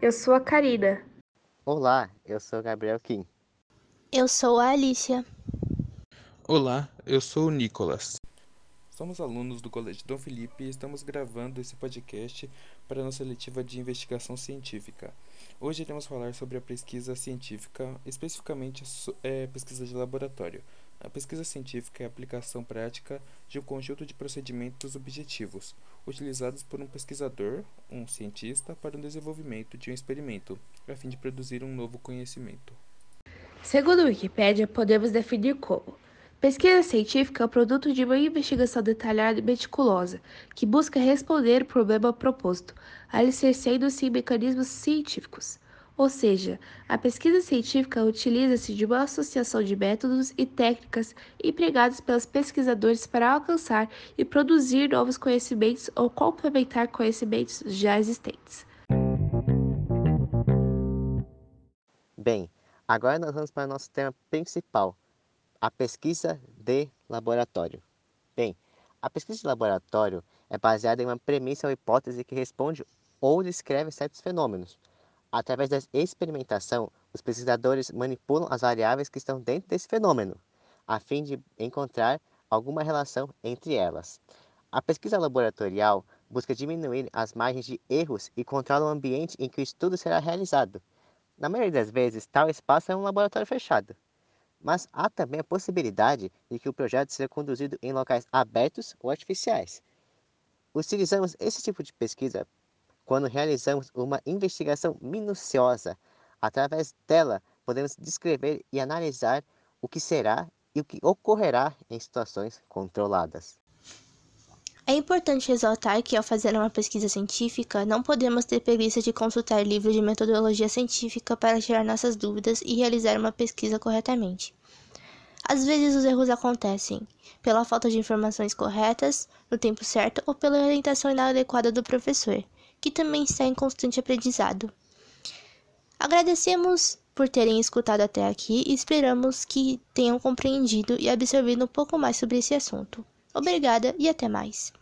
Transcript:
eu sou a Karina. Olá, eu sou Gabriel Kim. Eu sou a Alicia. Olá, eu sou o Nicolas. Somos alunos do Colégio Dom Felipe e estamos gravando esse podcast para a nossa letiva de investigação científica. Hoje iremos falar sobre a pesquisa científica, especificamente é, pesquisa de laboratório. A pesquisa científica é a aplicação prática de um conjunto de procedimentos objetivos, utilizados por um pesquisador, um cientista, para o desenvolvimento de um experimento, a fim de produzir um novo conhecimento. Segundo a Wikipédia, podemos definir como Pesquisa científica é o produto de uma investigação detalhada e meticulosa, que busca responder o problema proposto, alicerçando-se em mecanismos científicos. Ou seja, a pesquisa científica utiliza-se de uma associação de métodos e técnicas empregados pelos pesquisadores para alcançar e produzir novos conhecimentos ou complementar conhecimentos já existentes. Bem, agora nós vamos para o nosso tema principal, a pesquisa de laboratório. Bem, a pesquisa de laboratório é baseada em uma premissa ou hipótese que responde ou descreve certos fenômenos. Através da experimentação, os pesquisadores manipulam as variáveis que estão dentro desse fenômeno, a fim de encontrar alguma relação entre elas. A pesquisa laboratorial busca diminuir as margens de erros e controla o ambiente em que o estudo será realizado. Na maioria das vezes, tal espaço é um laboratório fechado mas há também a possibilidade de que o projeto seja conduzido em locais abertos ou artificiais. Utilizamos esse tipo de pesquisa quando realizamos uma investigação minuciosa. Através dela, podemos descrever e analisar o que será e o que ocorrerá em situações controladas. É importante ressaltar que, ao fazer uma pesquisa científica, não podemos ter preguiça de consultar livros de metodologia científica para tirar nossas dúvidas e realizar uma pesquisa corretamente. Às vezes, os erros acontecem pela falta de informações corretas, no tempo certo ou pela orientação inadequada do professor, que também está em constante aprendizado. Agradecemos por terem escutado até aqui e esperamos que tenham compreendido e absorvido um pouco mais sobre esse assunto. Obrigada e até mais.